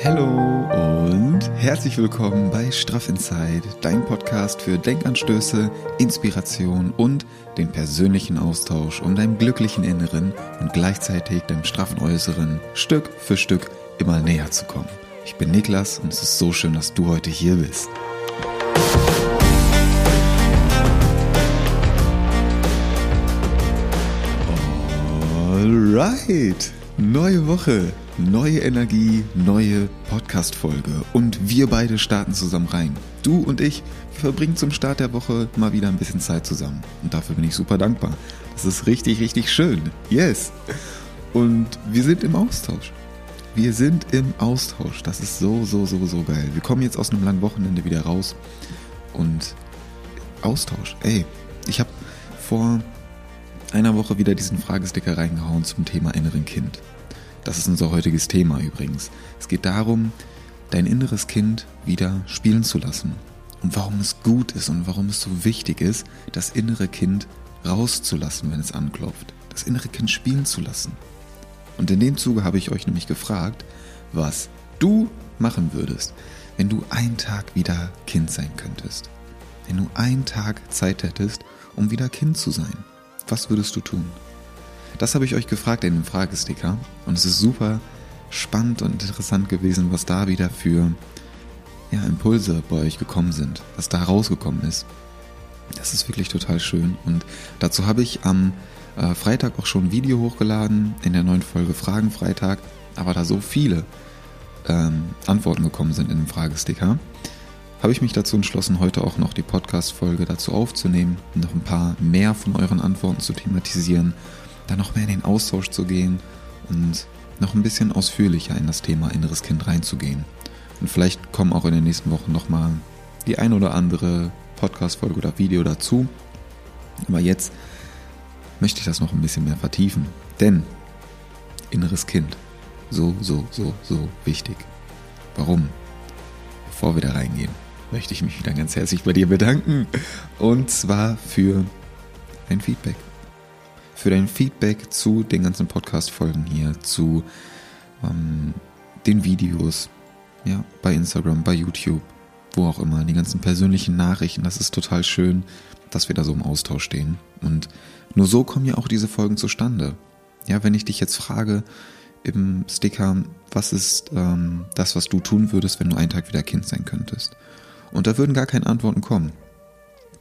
Hallo und herzlich willkommen bei Straff Inside, dein Podcast für Denkanstöße, Inspiration und den persönlichen Austausch, um deinem glücklichen Inneren und gleichzeitig deinem straffen Äußeren Stück für Stück immer näher zu kommen. Ich bin Niklas und es ist so schön, dass du heute hier bist. Alright, neue Woche, neue Energie, neue Podcast-Folge und wir beide starten zusammen rein. Du und ich verbringen zum Start der Woche mal wieder ein bisschen Zeit zusammen und dafür bin ich super dankbar. Das ist richtig, richtig schön. Yes. Und wir sind im Austausch. Wir sind im Austausch. Das ist so, so, so, so geil. Wir kommen jetzt aus einem langen Wochenende wieder raus und Austausch. Ey, ich habe vor einer Woche wieder diesen Fragesticker reingehauen zum Thema inneren Kind. Das ist unser heutiges Thema übrigens. Es geht darum, dein inneres Kind wieder spielen zu lassen. Und warum es gut ist und warum es so wichtig ist, das innere Kind rauszulassen, wenn es anklopft. Das innere Kind spielen zu lassen. Und in dem Zuge habe ich euch nämlich gefragt, was du machen würdest, wenn du einen Tag wieder Kind sein könntest. Wenn du einen Tag Zeit hättest, um wieder Kind zu sein. Was würdest du tun? Das habe ich euch gefragt in dem Fragesticker. Und es ist super spannend und interessant gewesen, was da wieder für ja, Impulse bei euch gekommen sind, was da rausgekommen ist. Das ist wirklich total schön. Und dazu habe ich am äh, Freitag auch schon ein Video hochgeladen in der neuen Folge Fragen Freitag, aber da so viele ähm, Antworten gekommen sind in dem Fragesticker, habe ich mich dazu entschlossen, heute auch noch die Podcast-Folge dazu aufzunehmen, noch ein paar mehr von euren Antworten zu thematisieren, da noch mehr in den Austausch zu gehen und noch ein bisschen ausführlicher in das Thema inneres Kind reinzugehen. Und vielleicht kommen auch in den nächsten Wochen nochmal die ein oder andere Podcast-Folge oder Video dazu. Aber jetzt möchte ich das noch ein bisschen mehr vertiefen. Denn inneres Kind, so, so, so, so wichtig. Warum? Bevor wir da reingehen, möchte ich mich wieder ganz herzlich bei dir bedanken. Und zwar für dein Feedback. Für dein Feedback zu den ganzen Podcast-Folgen hier, zu ähm, den Videos, ja, bei Instagram, bei YouTube, wo auch immer, die ganzen persönlichen Nachrichten. Das ist total schön, dass wir da so im Austausch stehen. Und nur so kommen ja auch diese Folgen zustande. Ja, wenn ich dich jetzt frage im Sticker, was ist ähm, das, was du tun würdest, wenn du einen Tag wieder Kind sein könntest? Und da würden gar keine Antworten kommen.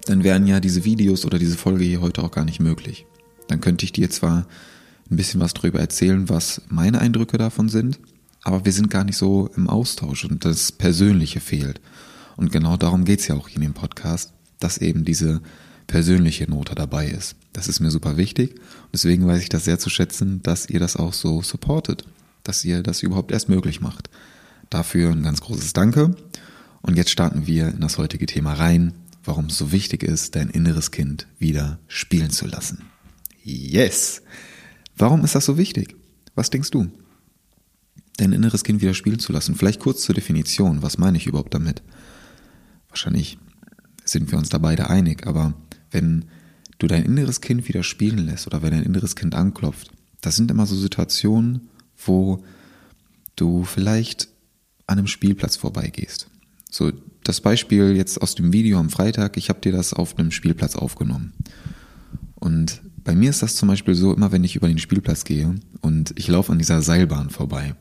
Dann wären ja diese Videos oder diese Folge hier heute auch gar nicht möglich. Dann könnte ich dir zwar ein bisschen was darüber erzählen, was meine Eindrücke davon sind, aber wir sind gar nicht so im Austausch und das Persönliche fehlt. Und genau darum geht's ja auch in dem Podcast, dass eben diese persönliche Note dabei ist. Das ist mir super wichtig und deswegen weiß ich das sehr zu schätzen, dass ihr das auch so supportet, dass ihr das überhaupt erst möglich macht. Dafür ein ganz großes Danke und jetzt starten wir in das heutige Thema rein, warum es so wichtig ist, dein inneres Kind wieder spielen zu lassen. Yes! Warum ist das so wichtig? Was denkst du? Dein inneres Kind wieder spielen zu lassen. Vielleicht kurz zur Definition. Was meine ich überhaupt damit? Wahrscheinlich sind wir uns da beide einig, aber wenn du dein inneres Kind wieder spielen lässt oder wenn dein inneres Kind anklopft, das sind immer so Situationen, wo du vielleicht an einem Spielplatz vorbeigehst. So das Beispiel jetzt aus dem Video am Freitag, ich habe dir das auf einem Spielplatz aufgenommen. Und bei mir ist das zum Beispiel so, immer wenn ich über den Spielplatz gehe und ich laufe an dieser Seilbahn vorbei.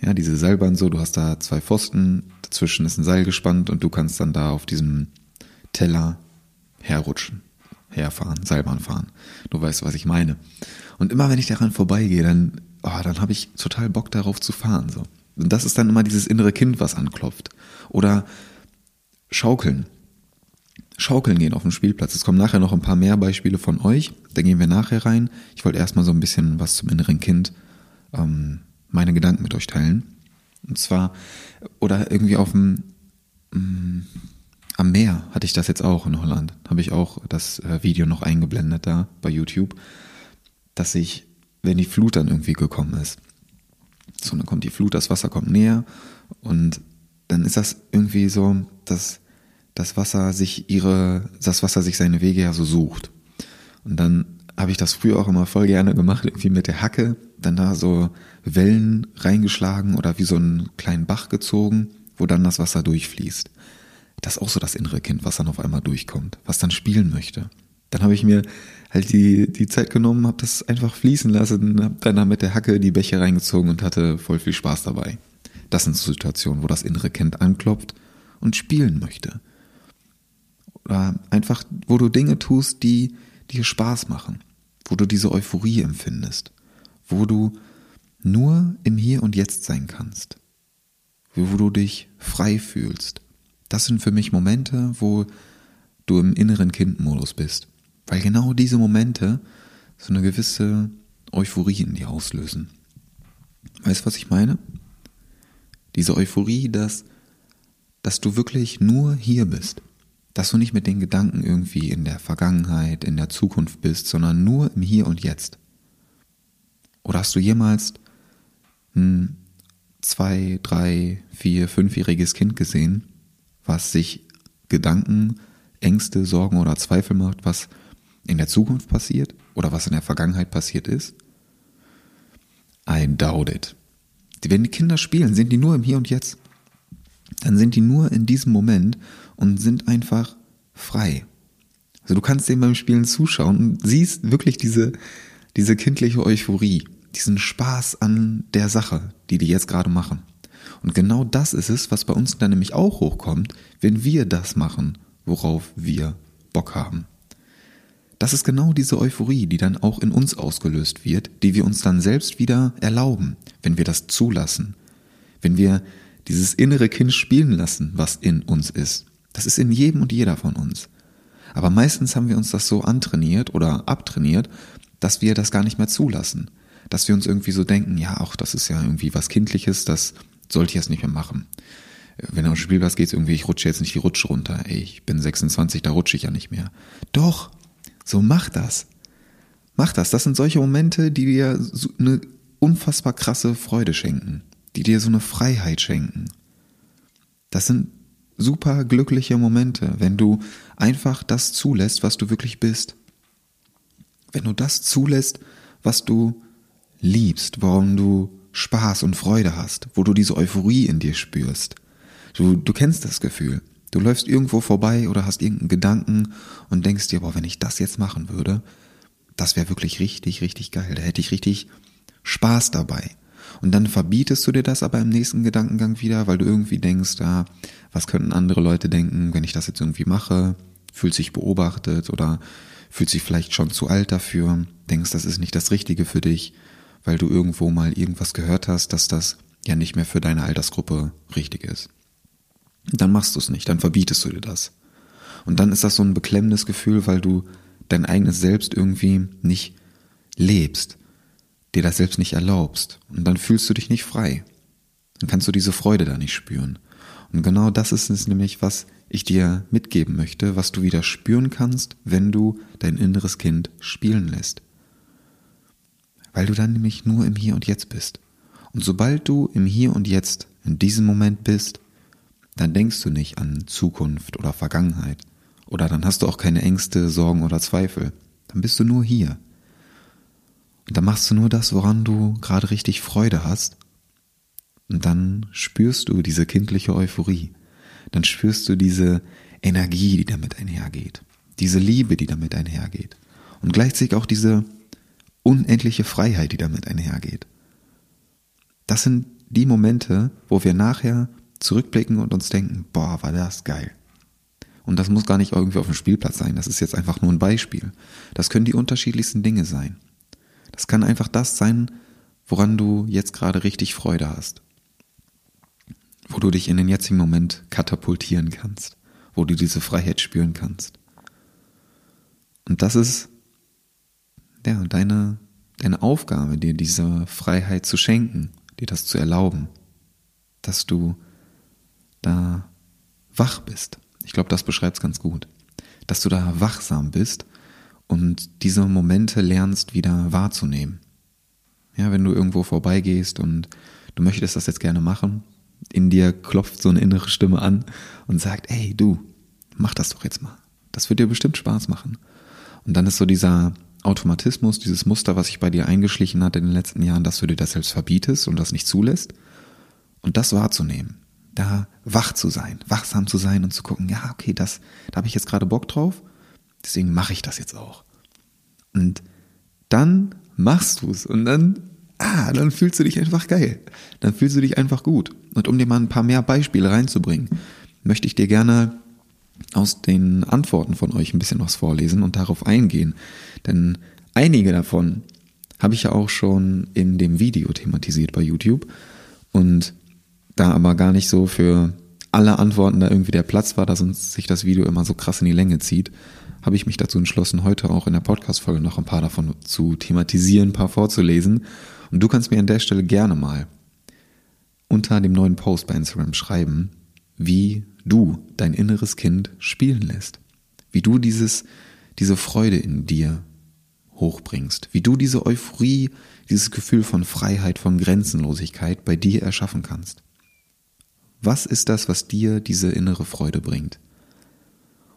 Ja, diese Seilbahn so, du hast da zwei Pfosten, dazwischen ist ein Seil gespannt und du kannst dann da auf diesem Teller herrutschen, herfahren, Seilbahn fahren. Du weißt, was ich meine. Und immer wenn ich daran vorbeigehe, dann, oh, dann habe ich total Bock darauf zu fahren. So. Und das ist dann immer dieses innere Kind, was anklopft. Oder Schaukeln. Schaukeln gehen auf dem Spielplatz. Es kommen nachher noch ein paar mehr Beispiele von euch. Da gehen wir nachher rein. Ich wollte erstmal so ein bisschen was zum inneren Kind, ähm, meine Gedanken mit euch teilen. Und zwar, oder irgendwie auf dem, ähm, am Meer hatte ich das jetzt auch in Holland. Habe ich auch das äh, Video noch eingeblendet da bei YouTube, dass ich, wenn die Flut dann irgendwie gekommen ist, so dann kommt die Flut, das Wasser kommt näher und dann ist das irgendwie so, dass das Wasser sich ihre, das Wasser sich seine Wege ja so sucht. Und dann habe ich das früher auch immer voll gerne gemacht, irgendwie mit der Hacke, dann da so Wellen reingeschlagen oder wie so einen kleinen Bach gezogen, wo dann das Wasser durchfließt. Das ist auch so das innere Kind, was dann auf einmal durchkommt, was dann spielen möchte. Dann habe ich mir halt die, die Zeit genommen, habe das einfach fließen lassen, habe dann da mit der Hacke die Bäche reingezogen und hatte voll viel Spaß dabei. Das sind so Situationen, wo das innere Kind anklopft und spielen möchte. Oder einfach, wo du Dinge tust, die dir Spaß machen, wo du diese Euphorie empfindest, wo du nur im Hier und Jetzt sein kannst, wo du dich frei fühlst. Das sind für mich Momente, wo du im inneren Kindmodus bist, weil genau diese Momente so eine gewisse Euphorie in dir auslösen. Weißt du, was ich meine? Diese Euphorie, dass, dass du wirklich nur hier bist dass du nicht mit den Gedanken irgendwie in der Vergangenheit, in der Zukunft bist, sondern nur im Hier und Jetzt. Oder hast du jemals ein zwei, drei, vier, fünfjähriges Kind gesehen, was sich Gedanken, Ängste, Sorgen oder Zweifel macht, was in der Zukunft passiert oder was in der Vergangenheit passiert ist? I doubt it. Wenn die Kinder spielen, sind die nur im Hier und Jetzt. Dann sind die nur in diesem Moment und sind einfach frei. Also du kannst dem beim Spielen zuschauen und siehst wirklich diese, diese kindliche Euphorie, diesen Spaß an der Sache, die die jetzt gerade machen. Und genau das ist es, was bei uns dann nämlich auch hochkommt, wenn wir das machen, worauf wir Bock haben. Das ist genau diese Euphorie, die dann auch in uns ausgelöst wird, die wir uns dann selbst wieder erlauben, wenn wir das zulassen, wenn wir dieses innere Kind spielen lassen, was in uns ist. Das ist in jedem und jeder von uns. Aber meistens haben wir uns das so antrainiert oder abtrainiert, dass wir das gar nicht mehr zulassen. Dass wir uns irgendwie so denken, ja, auch das ist ja irgendwie was Kindliches, das sollte ich jetzt nicht mehr machen. Wenn auf den Spielplatz geht, irgendwie, ich rutsche jetzt nicht die Rutsche runter. Ey, ich bin 26, da rutsche ich ja nicht mehr. Doch, so mach das. Mach das. Das sind solche Momente, die dir so eine unfassbar krasse Freude schenken. Die dir so eine Freiheit schenken. Das sind super glückliche Momente, wenn du einfach das zulässt, was du wirklich bist. Wenn du das zulässt, was du liebst, warum du Spaß und Freude hast, wo du diese Euphorie in dir spürst. Du, du kennst das Gefühl. Du läufst irgendwo vorbei oder hast irgendeinen Gedanken und denkst dir, boah, wenn ich das jetzt machen würde, das wäre wirklich richtig, richtig geil. Da hätte ich richtig Spaß dabei. Und dann verbietest du dir das aber im nächsten Gedankengang wieder, weil du irgendwie denkst, ah, was könnten andere Leute denken, wenn ich das jetzt irgendwie mache? Fühlt sich beobachtet oder fühlt sich vielleicht schon zu alt dafür, denkst, das ist nicht das Richtige für dich, weil du irgendwo mal irgendwas gehört hast, dass das ja nicht mehr für deine Altersgruppe richtig ist. Dann machst du es nicht, dann verbietest du dir das. Und dann ist das so ein beklemmendes Gefühl, weil du dein eigenes Selbst irgendwie nicht lebst dir das selbst nicht erlaubst. Und dann fühlst du dich nicht frei. Dann kannst du diese Freude da nicht spüren. Und genau das ist es nämlich, was ich dir mitgeben möchte, was du wieder spüren kannst, wenn du dein inneres Kind spielen lässt. Weil du dann nämlich nur im Hier und Jetzt bist. Und sobald du im Hier und Jetzt in diesem Moment bist, dann denkst du nicht an Zukunft oder Vergangenheit. Oder dann hast du auch keine Ängste, Sorgen oder Zweifel. Dann bist du nur hier. Und dann machst du nur das, woran du gerade richtig Freude hast. Und dann spürst du diese kindliche Euphorie. Dann spürst du diese Energie, die damit einhergeht. Diese Liebe, die damit einhergeht. Und gleichzeitig auch diese unendliche Freiheit, die damit einhergeht. Das sind die Momente, wo wir nachher zurückblicken und uns denken, boah, war das geil. Und das muss gar nicht irgendwie auf dem Spielplatz sein, das ist jetzt einfach nur ein Beispiel. Das können die unterschiedlichsten Dinge sein. Das kann einfach das sein, woran du jetzt gerade richtig Freude hast. Wo du dich in den jetzigen Moment katapultieren kannst, wo du diese Freiheit spüren kannst. Und das ist ja, deine, deine Aufgabe, dir diese Freiheit zu schenken, dir das zu erlauben, dass du da wach bist. Ich glaube, das beschreibt es ganz gut. Dass du da wachsam bist und diese Momente lernst wieder wahrzunehmen. Ja, wenn du irgendwo vorbeigehst und du möchtest das jetzt gerne machen, in dir klopft so eine innere Stimme an und sagt, ey, du, mach das doch jetzt mal. Das wird dir bestimmt Spaß machen. Und dann ist so dieser Automatismus, dieses Muster, was sich bei dir eingeschlichen hat in den letzten Jahren, dass du dir das selbst verbietest und das nicht zulässt. Und das wahrzunehmen, da wach zu sein, wachsam zu sein und zu gucken, ja, okay, das, da habe ich jetzt gerade Bock drauf, deswegen mache ich das jetzt auch. Und dann machst du es und dann, ah, dann fühlst du dich einfach geil. Dann fühlst du dich einfach gut. Und um dir mal ein paar mehr Beispiele reinzubringen, möchte ich dir gerne aus den Antworten von euch ein bisschen was vorlesen und darauf eingehen. Denn einige davon habe ich ja auch schon in dem Video thematisiert bei YouTube. Und da aber gar nicht so für alle Antworten da irgendwie der Platz war, dass uns sich das Video immer so krass in die Länge zieht, habe ich mich dazu entschlossen, heute auch in der Podcast-Folge noch ein paar davon zu thematisieren, ein paar vorzulesen. Und du kannst mir an der Stelle gerne mal unter dem neuen Post bei Instagram schreiben, wie du dein inneres Kind spielen lässt. Wie du dieses, diese Freude in dir hochbringst. Wie du diese Euphorie, dieses Gefühl von Freiheit, von Grenzenlosigkeit bei dir erschaffen kannst. Was ist das, was dir diese innere Freude bringt?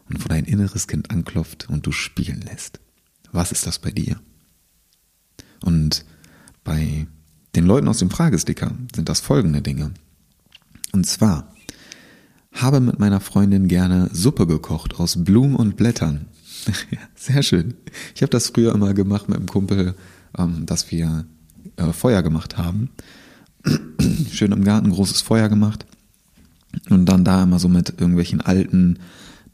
Und wo dein inneres Kind anklopft und du spielen lässt. Was ist das bei dir? Und bei den Leuten aus dem Fragesticker sind das folgende Dinge. Und zwar habe mit meiner Freundin gerne Suppe gekocht aus Blumen und Blättern. Sehr schön. Ich habe das früher immer gemacht mit einem Kumpel, ähm, dass wir äh, Feuer gemacht haben. Schön im Garten großes Feuer gemacht und dann da immer so mit irgendwelchen alten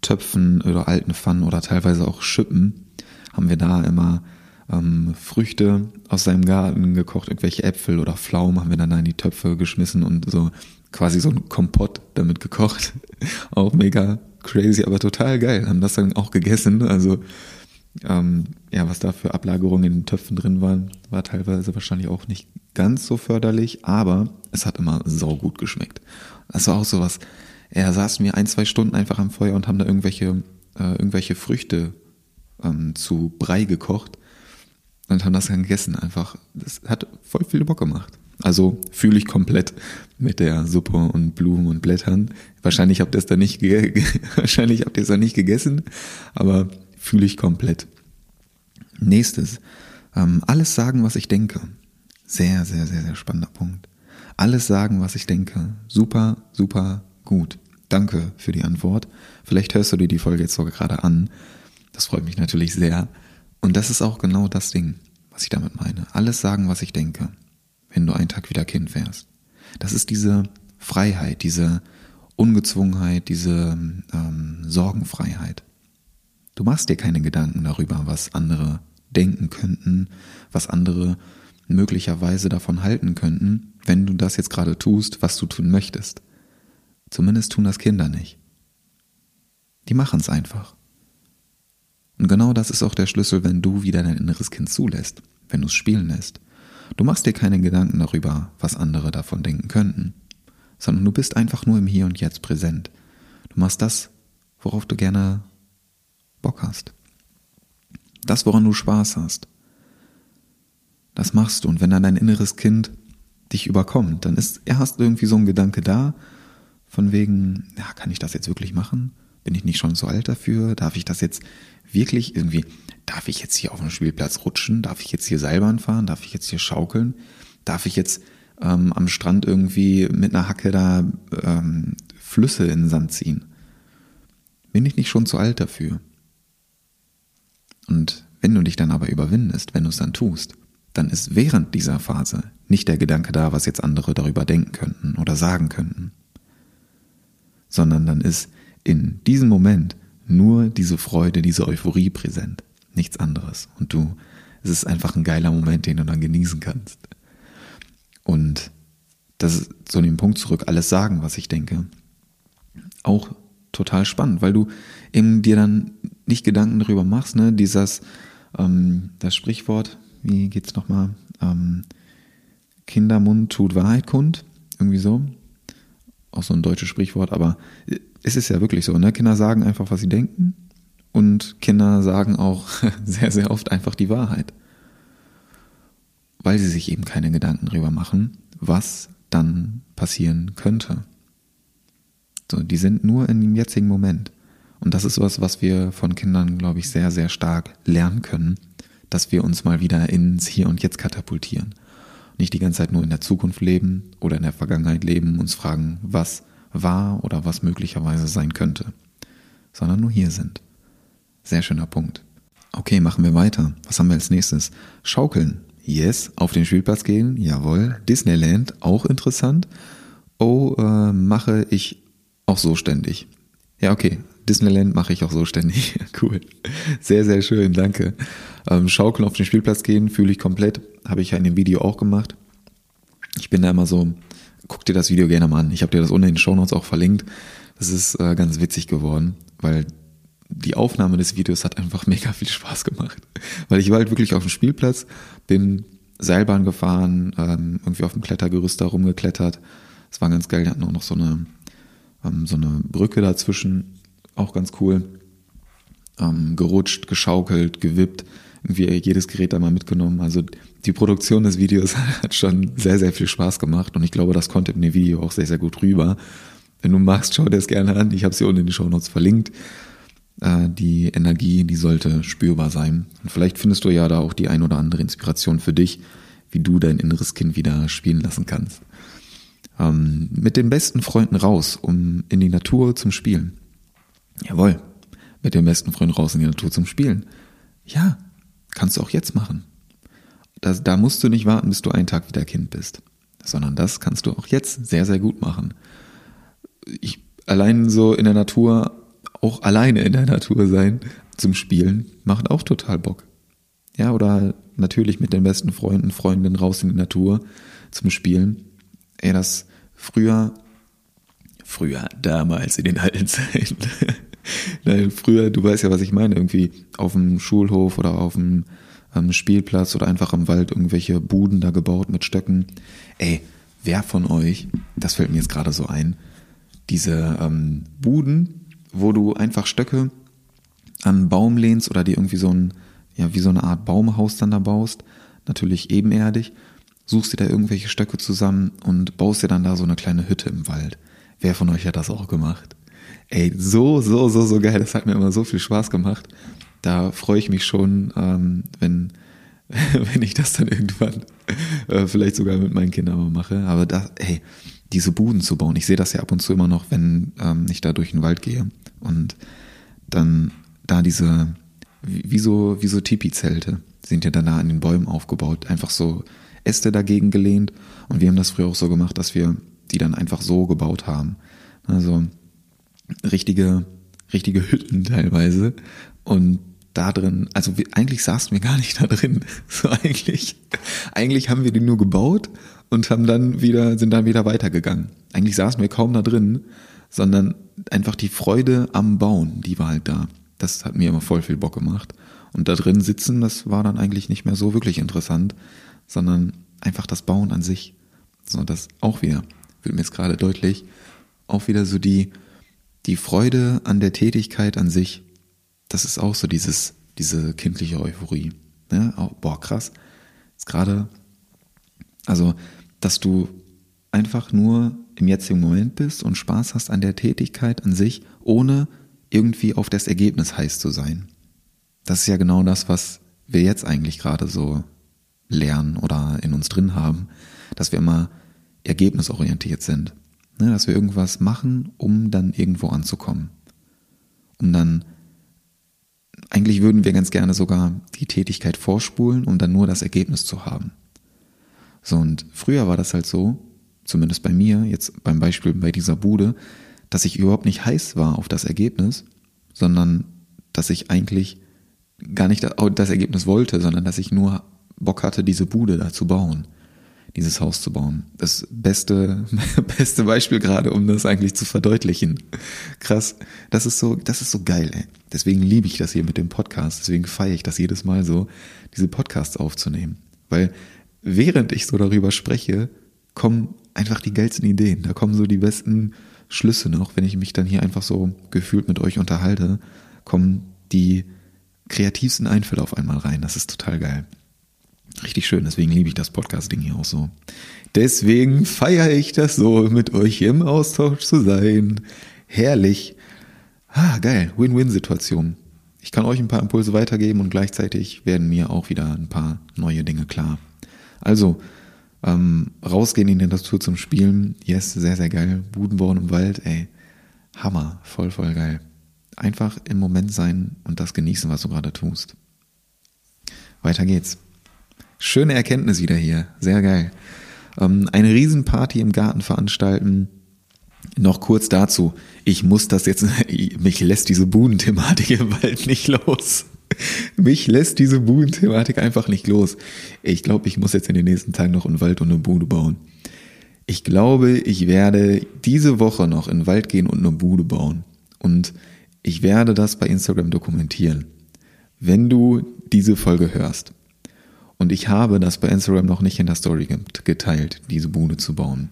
Töpfen oder alten Pfannen oder teilweise auch Schippen haben wir da immer ähm, Früchte aus seinem Garten gekocht, irgendwelche Äpfel oder Pflaumen haben wir dann da in die Töpfe geschmissen und so quasi so ein Kompott damit gekocht. auch mega crazy, aber total geil. Haben das dann auch gegessen. Also ähm, ja, was da für Ablagerungen in den Töpfen drin waren, war teilweise wahrscheinlich auch nicht ganz so förderlich, aber es hat immer saugut geschmeckt. Das war auch sowas. Er saßen wir ein, zwei Stunden einfach am Feuer und haben da irgendwelche, äh, irgendwelche Früchte ähm, zu Brei gekocht und haben das dann gegessen. Einfach, das hat voll viel Bock gemacht. Also fühle ich komplett mit der Suppe und Blumen und Blättern. Wahrscheinlich habt ihr es dann nicht, wahrscheinlich habt ihr es dann nicht gegessen, aber fühle ich komplett. Nächstes, ähm, alles sagen, was ich denke. Sehr, sehr, sehr, sehr spannender Punkt. Alles sagen, was ich denke. Super, super gut. Danke für die Antwort. Vielleicht hörst du dir die Folge jetzt sogar gerade an. Das freut mich natürlich sehr. Und das ist auch genau das Ding, was ich damit meine. Alles sagen, was ich denke, wenn du einen Tag wieder Kind wärst. Das ist diese Freiheit, diese Ungezwungenheit, diese ähm, Sorgenfreiheit. Du machst dir keine Gedanken darüber, was andere denken könnten, was andere möglicherweise davon halten könnten, wenn du das jetzt gerade tust, was du tun möchtest. Zumindest tun das Kinder nicht. Die machen es einfach. Und genau das ist auch der Schlüssel, wenn du wieder dein inneres Kind zulässt, wenn du es spielen lässt. Du machst dir keine Gedanken darüber, was andere davon denken könnten, sondern du bist einfach nur im Hier und Jetzt präsent. Du machst das, worauf du gerne Bock hast. Das, woran du Spaß hast. Das machst du. Und wenn dann dein inneres Kind dich überkommt, dann ist erst irgendwie so ein Gedanke da, von wegen, ja, kann ich das jetzt wirklich machen? Bin ich nicht schon so alt dafür? Darf ich das jetzt wirklich irgendwie, darf ich jetzt hier auf dem Spielplatz rutschen? Darf ich jetzt hier Seilbahn fahren? Darf ich jetzt hier schaukeln? Darf ich jetzt ähm, am Strand irgendwie mit einer Hacke da ähm, Flüsse in den Sand ziehen? Bin ich nicht schon zu alt dafür? Und wenn du dich dann aber überwindest, wenn du es dann tust, dann ist während dieser Phase nicht der Gedanke da, was jetzt andere darüber denken könnten oder sagen könnten, sondern dann ist in diesem Moment nur diese Freude, diese Euphorie präsent, nichts anderes. Und du, es ist einfach ein geiler Moment, den du dann genießen kannst. Und das ist zu dem Punkt zurück, alles sagen, was ich denke. Auch total spannend, weil du eben dir dann nicht Gedanken darüber machst, ne, dieses, ähm, das Sprichwort, wie geht's nochmal, ähm, Kindermund tut Wahrheit kund, irgendwie so, auch so ein deutsches Sprichwort, aber es ist ja wirklich so, ne, Kinder sagen einfach, was sie denken und Kinder sagen auch sehr, sehr oft einfach die Wahrheit, weil sie sich eben keine Gedanken darüber machen, was dann passieren könnte. So, die sind nur in dem jetzigen Moment. Und das ist was, was wir von Kindern, glaube ich, sehr, sehr stark lernen können, dass wir uns mal wieder ins Hier und Jetzt katapultieren. Nicht die ganze Zeit nur in der Zukunft leben oder in der Vergangenheit leben, uns fragen, was war oder was möglicherweise sein könnte, sondern nur hier sind. Sehr schöner Punkt. Okay, machen wir weiter. Was haben wir als nächstes? Schaukeln. Yes. Auf den Spielplatz gehen. Jawohl. Disneyland. Auch interessant. Oh, äh, mache ich auch so ständig. Ja, okay. Disneyland mache ich auch so ständig. cool. Sehr, sehr schön. Danke. Ähm, Schaukeln auf den Spielplatz gehen fühle ich komplett. Habe ich ja in dem Video auch gemacht. Ich bin da immer so, guck dir das Video gerne mal an. Ich habe dir das unten in den Show Notes auch verlinkt. Das ist äh, ganz witzig geworden, weil die Aufnahme des Videos hat einfach mega viel Spaß gemacht. Weil ich war halt wirklich auf dem Spielplatz, bin Seilbahn gefahren, ähm, irgendwie auf dem Klettergerüst da rumgeklettert. Es war ganz geil, die hatten auch noch so eine, ähm, so eine Brücke dazwischen, auch ganz cool. Ähm, gerutscht, geschaukelt, gewippt, irgendwie jedes Gerät da mal mitgenommen. Also die Produktion des Videos hat schon sehr, sehr viel Spaß gemacht und ich glaube, das konnte in dem Video auch sehr, sehr gut rüber. Wenn du magst, schau dir das gerne an. Ich habe sie unten in die Show Notes verlinkt. Äh, die Energie, die sollte spürbar sein. Und vielleicht findest du ja da auch die ein oder andere Inspiration für dich, wie du dein inneres Kind wieder spielen lassen kannst. Ähm, mit den besten Freunden raus, um in die Natur zum Spielen. Jawohl, mit den besten Freunden raus in die Natur zum Spielen. Ja, kannst du auch jetzt machen. Das, da musst du nicht warten, bis du einen Tag wieder Kind bist, sondern das kannst du auch jetzt sehr, sehr gut machen. Ich allein so in der Natur auch alleine in der Natur sein zum Spielen macht auch total Bock. Ja, oder natürlich mit den besten Freunden, Freundinnen raus in die Natur zum Spielen. Ey, das früher, früher, damals in den alten Zeiten. Nein, früher, du weißt ja, was ich meine, irgendwie auf dem Schulhof oder auf dem ähm, Spielplatz oder einfach im Wald irgendwelche Buden da gebaut mit Stöcken. Ey, wer von euch, das fällt mir jetzt gerade so ein, diese ähm, Buden, wo du einfach Stöcke an einen Baum lehnst oder dir irgendwie so ein, ja, wie so eine Art Baumhaus dann da baust, natürlich ebenerdig, suchst dir da irgendwelche Stöcke zusammen und baust dir dann da so eine kleine Hütte im Wald. Wer von euch hat das auch gemacht? Ey, so, so, so, so geil. Das hat mir immer so viel Spaß gemacht. Da freue ich mich schon, ähm, wenn, wenn ich das dann irgendwann äh, vielleicht sogar mit meinen Kindern mal mache. Aber da, ey, diese Buden zu bauen. Ich sehe das ja ab und zu immer noch, wenn ähm, ich da durch den Wald gehe und dann da diese, wie, so, wie so Tipi-Zelte sind ja dann da an den Bäumen aufgebaut, einfach so Äste dagegen gelehnt und wir haben das früher auch so gemacht, dass wir die dann einfach so gebaut haben. Also richtige, richtige Hütten teilweise und da drin, also wir, eigentlich saßen wir gar nicht da drin. So eigentlich, eigentlich haben wir die nur gebaut und haben dann wieder, sind dann wieder weitergegangen. Eigentlich saßen wir kaum da drin, sondern einfach die Freude am Bauen, die war halt da. Das hat mir immer voll viel Bock gemacht. Und da drin sitzen, das war dann eigentlich nicht mehr so wirklich interessant, sondern einfach das Bauen an sich. So, das auch wieder, wird mir jetzt gerade deutlich, auch wieder so die, die Freude an der Tätigkeit an sich. Das ist auch so dieses, diese kindliche Euphorie. Ne? Oh, boah, krass. Jetzt gerade, also dass du einfach nur im jetzigen Moment bist und Spaß hast an der Tätigkeit an sich, ohne irgendwie auf das Ergebnis heiß zu sein. Das ist ja genau das, was wir jetzt eigentlich gerade so lernen oder in uns drin haben, dass wir immer ergebnisorientiert sind. Ne, dass wir irgendwas machen, um dann irgendwo anzukommen. Um dann, eigentlich würden wir ganz gerne sogar die Tätigkeit vorspulen, um dann nur das Ergebnis zu haben. So, und früher war das halt so, zumindest bei mir, jetzt beim Beispiel bei dieser Bude, dass ich überhaupt nicht heiß war auf das Ergebnis, sondern dass ich eigentlich gar nicht das Ergebnis wollte, sondern dass ich nur Bock hatte, diese Bude da zu bauen, dieses Haus zu bauen. Das beste, beste Beispiel gerade, um das eigentlich zu verdeutlichen. Krass. Das ist so, das ist so geil, ey. Deswegen liebe ich das hier mit dem Podcast. Deswegen feiere ich das jedes Mal so, diese Podcasts aufzunehmen. Weil während ich so darüber spreche, kommen einfach die geilsten Ideen. Da kommen so die besten Schlüsse noch. Wenn ich mich dann hier einfach so gefühlt mit euch unterhalte, kommen die kreativsten Einfälle auf einmal rein. Das ist total geil. Richtig schön, deswegen liebe ich das Podcast-Ding hier auch so. Deswegen feiere ich das so, mit euch im Austausch zu sein. Herrlich. Ah, geil. Win-Win-Situation. ich kann euch ein paar Impulse weitergeben und gleichzeitig werden mir auch wieder ein paar neue Dinge klar. Also, ähm, rausgehen in die Natur zum Spielen, yes, sehr, sehr geil. Buden bauen im Wald, ey, Hammer, voll, voll geil. Einfach im Moment sein und das genießen, was du gerade tust. Weiter geht's. Schöne Erkenntnis wieder hier, sehr geil. Ähm, eine Riesenparty im Garten veranstalten, noch kurz dazu. Ich muss das jetzt, mich lässt diese Budenthematik im Wald nicht los. Mich lässt diese Budenthematik einfach nicht los. Ich glaube, ich muss jetzt in den nächsten Tagen noch einen Wald und eine Bude bauen. Ich glaube, ich werde diese Woche noch in den Wald gehen und eine Bude bauen. Und ich werde das bei Instagram dokumentieren. Wenn du diese Folge hörst. Und ich habe das bei Instagram noch nicht in der Story geteilt, diese Bude zu bauen.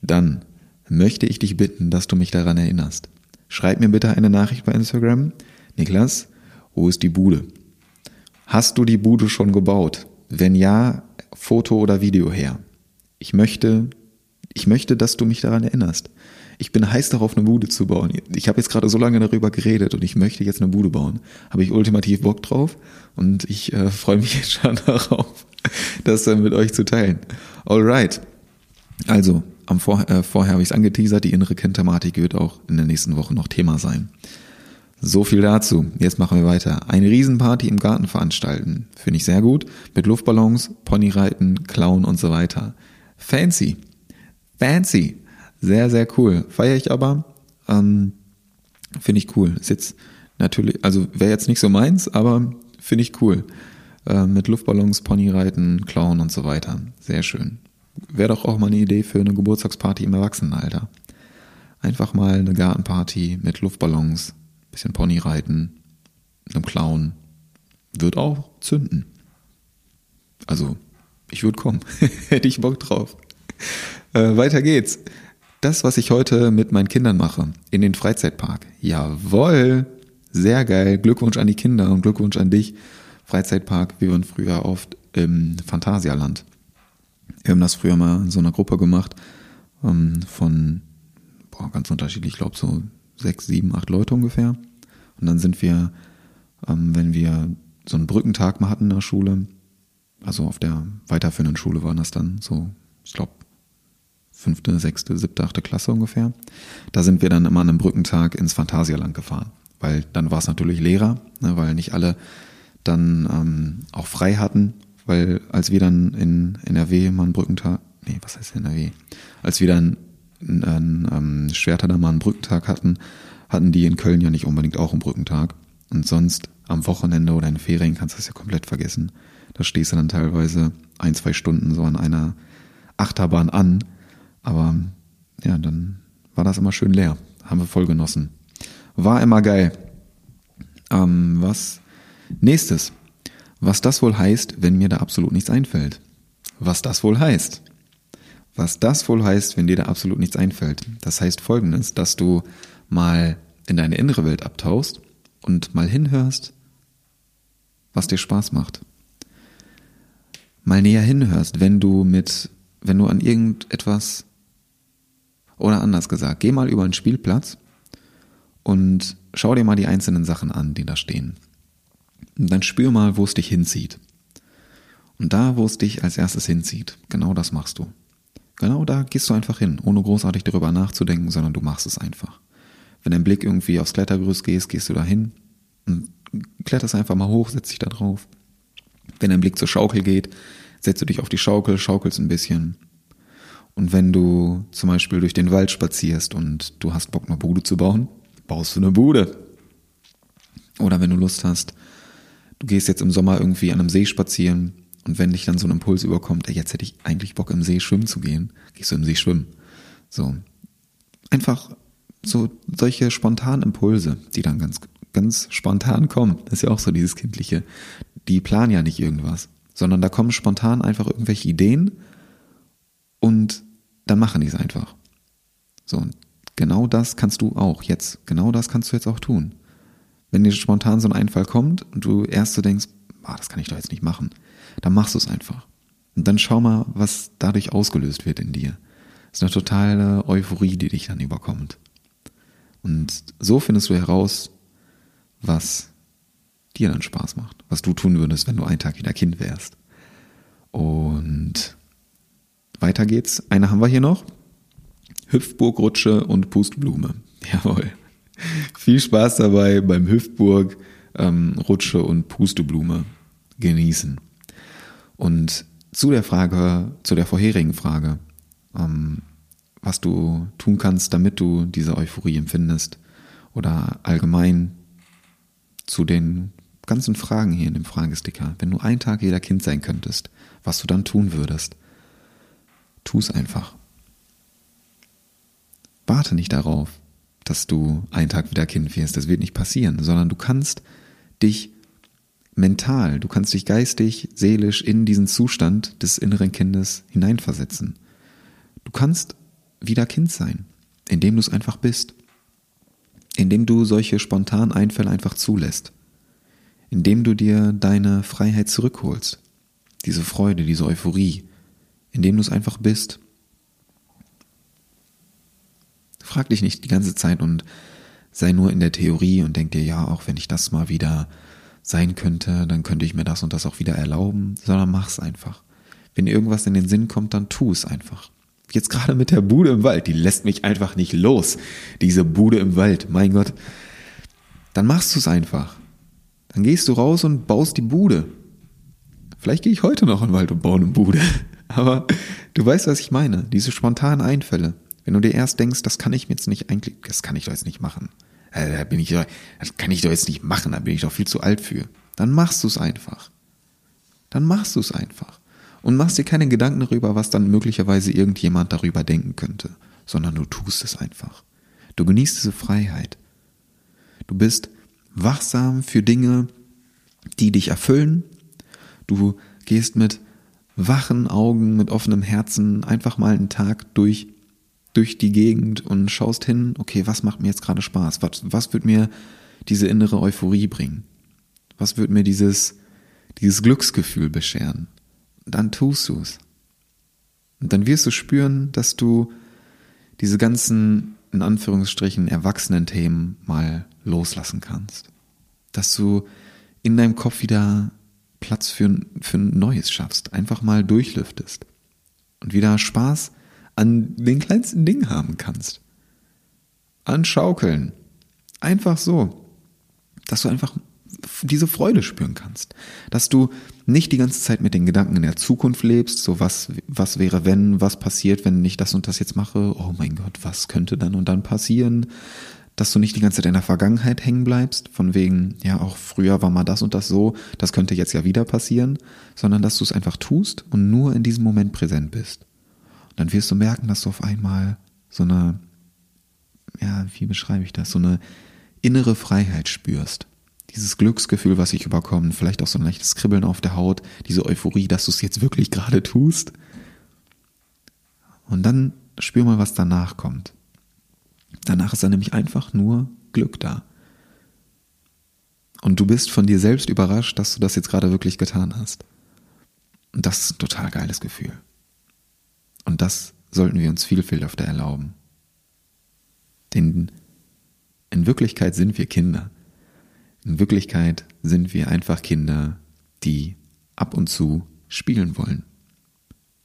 Dann möchte ich dich bitten, dass du mich daran erinnerst. Schreib mir bitte eine Nachricht bei Instagram. Niklas, wo ist die Bude? Hast du die Bude schon gebaut? Wenn ja, Foto oder Video her. Ich möchte, ich möchte, dass du mich daran erinnerst. Ich bin heiß darauf, eine Bude zu bauen. Ich habe jetzt gerade so lange darüber geredet und ich möchte jetzt eine Bude bauen. Habe ich ultimativ Bock drauf und ich äh, freue mich jetzt schon darauf, das dann mit euch zu teilen. Alright. Also, am Vor äh, vorher habe ich es angeteasert, die innere Kindthematik wird auch in der nächsten Woche noch Thema sein. So viel dazu. Jetzt machen wir weiter. Eine Riesenparty im Garten veranstalten. Finde ich sehr gut. Mit Luftballons, Ponyreiten, Klauen und so weiter. Fancy. Fancy. Sehr, sehr cool. Feiere ich aber. Ähm, finde ich cool. Ist jetzt natürlich, also wäre jetzt nicht so meins, aber finde ich cool. Äh, mit Luftballons, Ponyreiten, Klauen und so weiter. Sehr schön. Wäre doch auch mal eine Idee für eine Geburtstagsparty im Erwachsenenalter. Einfach mal eine Gartenparty mit Luftballons, bisschen Ponyreiten, einem Clown. Wird auch zünden. Also, ich würde kommen. Hätte ich Bock drauf. Äh, weiter geht's. Das, was ich heute mit meinen Kindern mache, in den Freizeitpark. Jawoll! Sehr geil. Glückwunsch an die Kinder und Glückwunsch an dich. Freizeitpark, wir waren früher oft im Phantasialand. Wir haben das früher mal in so einer Gruppe gemacht ähm, von boah, ganz unterschiedlich, ich glaube so sechs, sieben, acht Leute ungefähr. Und dann sind wir, ähm, wenn wir so einen Brückentag mal hatten in der Schule, also auf der weiterführenden Schule waren das dann so, ich glaube, fünfte, sechste, siebte, achte Klasse ungefähr. Da sind wir dann immer an einem Brückentag ins Phantasialand gefahren. Weil dann war es natürlich leerer, ne, weil nicht alle dann ähm, auch frei hatten weil als wir dann in NRW mal einen Brückentag, nee, was heißt NRW? Als wir dann einen, einen ähm, Schwerter da mal einen Brückentag hatten, hatten die in Köln ja nicht unbedingt auch einen Brückentag. Und sonst am Wochenende oder in Ferien kannst du das ja komplett vergessen. Da stehst du dann teilweise ein, zwei Stunden so an einer Achterbahn an. Aber ja, dann war das immer schön leer. Haben wir voll genossen. War immer geil. Ähm, was? Nächstes. Was das wohl heißt, wenn mir da absolut nichts einfällt. Was das wohl heißt. Was das wohl heißt, wenn dir da absolut nichts einfällt. Das heißt folgendes, dass du mal in deine innere Welt abtauchst und mal hinhörst, was dir Spaß macht. Mal näher hinhörst, wenn du mit, wenn du an irgendetwas oder anders gesagt, geh mal über einen Spielplatz und schau dir mal die einzelnen Sachen an, die da stehen. Und dann spür mal, wo es dich hinzieht. Und da, wo es dich als erstes hinzieht, genau das machst du. Genau da gehst du einfach hin, ohne großartig darüber nachzudenken, sondern du machst es einfach. Wenn dein Blick irgendwie aufs Klettergerüst geht, gehst du da hin und kletterst einfach mal hoch, setzt dich da drauf. Wenn dein Blick zur Schaukel geht, setzt du dich auf die Schaukel, schaukelst ein bisschen. Und wenn du zum Beispiel durch den Wald spazierst und du hast Bock, eine Bude zu bauen, baust du eine Bude. Oder wenn du Lust hast, du gehst jetzt im Sommer irgendwie an einem See spazieren und wenn dich dann so ein Impuls überkommt, ey, jetzt hätte ich eigentlich Bock im See schwimmen zu gehen, gehst du im See schwimmen. So. Einfach so solche spontanen Impulse, die dann ganz, ganz spontan kommen. Das ist ja auch so dieses Kindliche. Die planen ja nicht irgendwas, sondern da kommen spontan einfach irgendwelche Ideen und dann machen die es einfach. So, und genau das kannst du auch jetzt. Genau das kannst du jetzt auch tun wenn dir spontan so ein Einfall kommt und du erst so denkst, ah, das kann ich doch jetzt nicht machen, dann machst du es einfach. Und dann schau mal, was dadurch ausgelöst wird in dir. Das ist eine totale Euphorie, die dich dann überkommt. Und so findest du heraus, was dir dann Spaß macht, was du tun würdest, wenn du einen Tag wieder Kind wärst. Und weiter geht's. Eine haben wir hier noch. Hüpfburg, Rutsche und Pustblume. Jawohl. Viel Spaß dabei beim Hüpfburg, ähm, Rutsche und Pusteblume genießen. Und zu der Frage, zu der vorherigen Frage, ähm, was du tun kannst, damit du diese Euphorie empfindest oder allgemein zu den ganzen Fragen hier in dem Fragesticker. Wenn du einen Tag wieder Kind sein könntest, was du dann tun würdest, tu es einfach. Warte nicht darauf, dass du einen Tag wieder Kind wirst. Das wird nicht passieren, sondern du kannst dich mental, du kannst dich geistig, seelisch in diesen Zustand des inneren Kindes hineinversetzen. Du kannst wieder Kind sein, indem du es einfach bist, indem du solche spontanen Einfälle einfach zulässt, indem du dir deine Freiheit zurückholst, diese Freude, diese Euphorie, indem du es einfach bist. Frag dich nicht die ganze Zeit und sei nur in der Theorie und denk dir, ja, auch wenn ich das mal wieder sein könnte, dann könnte ich mir das und das auch wieder erlauben, sondern mach's einfach. Wenn irgendwas in den Sinn kommt, dann tu es einfach. Jetzt gerade mit der Bude im Wald, die lässt mich einfach nicht los. Diese Bude im Wald, mein Gott. Dann machst du es einfach. Dann gehst du raus und baust die Bude. Vielleicht gehe ich heute noch in den Wald und baue eine Bude. Aber du weißt, was ich meine. Diese spontanen Einfälle. Wenn du dir erst denkst, das kann ich mir jetzt nicht eigentlich, das kann ich doch jetzt nicht machen. Äh, da bin ich, das kann ich doch jetzt nicht machen, da bin ich doch viel zu alt für. Dann machst du es einfach. Dann machst du es einfach und machst dir keine Gedanken darüber, was dann möglicherweise irgendjemand darüber denken könnte, sondern du tust es einfach. Du genießt diese Freiheit. Du bist wachsam für Dinge, die dich erfüllen. Du gehst mit wachen Augen, mit offenem Herzen einfach mal einen Tag durch, durch die Gegend und schaust hin, okay, was macht mir jetzt gerade Spaß? Was, was wird mir diese innere Euphorie bringen? Was wird mir dieses, dieses Glücksgefühl bescheren? dann tust du es. Und dann wirst du spüren, dass du diese ganzen, in Anführungsstrichen, erwachsenen Themen mal loslassen kannst. Dass du in deinem Kopf wieder Platz für, für ein Neues schaffst, einfach mal durchlüftest und wieder Spaß an den kleinsten Dingen haben kannst. An Schaukeln. Einfach so. Dass du einfach diese Freude spüren kannst. Dass du nicht die ganze Zeit mit den Gedanken in der Zukunft lebst, so was, was wäre, wenn, was passiert, wenn ich das und das jetzt mache, oh mein Gott, was könnte dann und dann passieren, dass du nicht die ganze Zeit in der Vergangenheit hängen bleibst, von wegen, ja, auch früher war mal das und das so, das könnte jetzt ja wieder passieren, sondern dass du es einfach tust und nur in diesem Moment präsent bist. Und dann wirst du merken, dass du auf einmal so eine, ja, wie beschreibe ich das, so eine innere Freiheit spürst dieses Glücksgefühl, was ich überkomme, vielleicht auch so ein leichtes Kribbeln auf der Haut, diese Euphorie, dass du es jetzt wirklich gerade tust. Und dann spür mal, was danach kommt. Danach ist dann nämlich einfach nur Glück da. Und du bist von dir selbst überrascht, dass du das jetzt gerade wirklich getan hast. Und das ist ein total geiles Gefühl. Und das sollten wir uns viel, viel öfter erlauben. Denn in Wirklichkeit sind wir Kinder. In Wirklichkeit sind wir einfach Kinder, die ab und zu spielen wollen.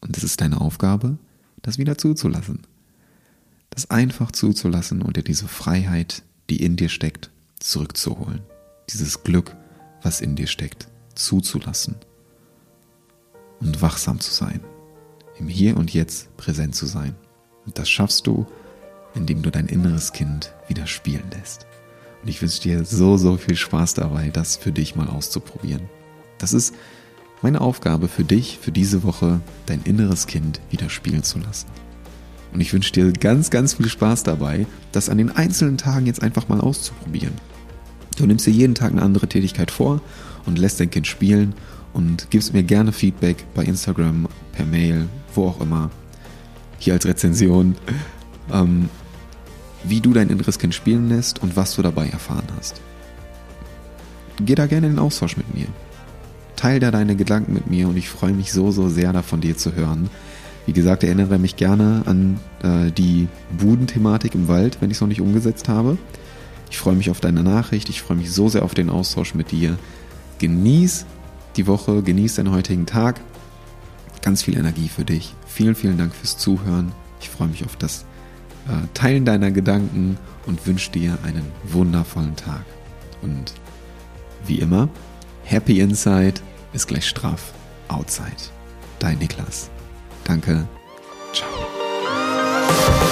Und es ist deine Aufgabe, das wieder zuzulassen. Das einfach zuzulassen und dir diese Freiheit, die in dir steckt, zurückzuholen. Dieses Glück, was in dir steckt, zuzulassen. Und wachsam zu sein. Im Hier und Jetzt präsent zu sein. Und das schaffst du, indem du dein inneres Kind wieder spielen lässt. Und ich wünsche dir so, so viel Spaß dabei, das für dich mal auszuprobieren. Das ist meine Aufgabe für dich, für diese Woche, dein inneres Kind wieder spielen zu lassen. Und ich wünsche dir ganz, ganz viel Spaß dabei, das an den einzelnen Tagen jetzt einfach mal auszuprobieren. Du nimmst dir jeden Tag eine andere Tätigkeit vor und lässt dein Kind spielen und gibst mir gerne Feedback bei Instagram, per Mail, wo auch immer. Hier als Rezension. Ähm, wie du dein inneres Kind spielen lässt und was du dabei erfahren hast. Geh da gerne in den Austausch mit mir. Teil da deine Gedanken mit mir und ich freue mich so, so sehr davon dir zu hören. Wie gesagt, erinnere mich gerne an äh, die Budenthematik im Wald, wenn ich es noch nicht umgesetzt habe. Ich freue mich auf deine Nachricht, ich freue mich so sehr auf den Austausch mit dir. genieß die Woche, genieß deinen heutigen Tag. Ganz viel Energie für dich. Vielen, vielen Dank fürs Zuhören. Ich freue mich auf das äh, Teilen deiner Gedanken und wünsche dir einen wundervollen Tag. Und wie immer, Happy Inside ist gleich straff Outside. Dein Niklas. Danke. Ciao.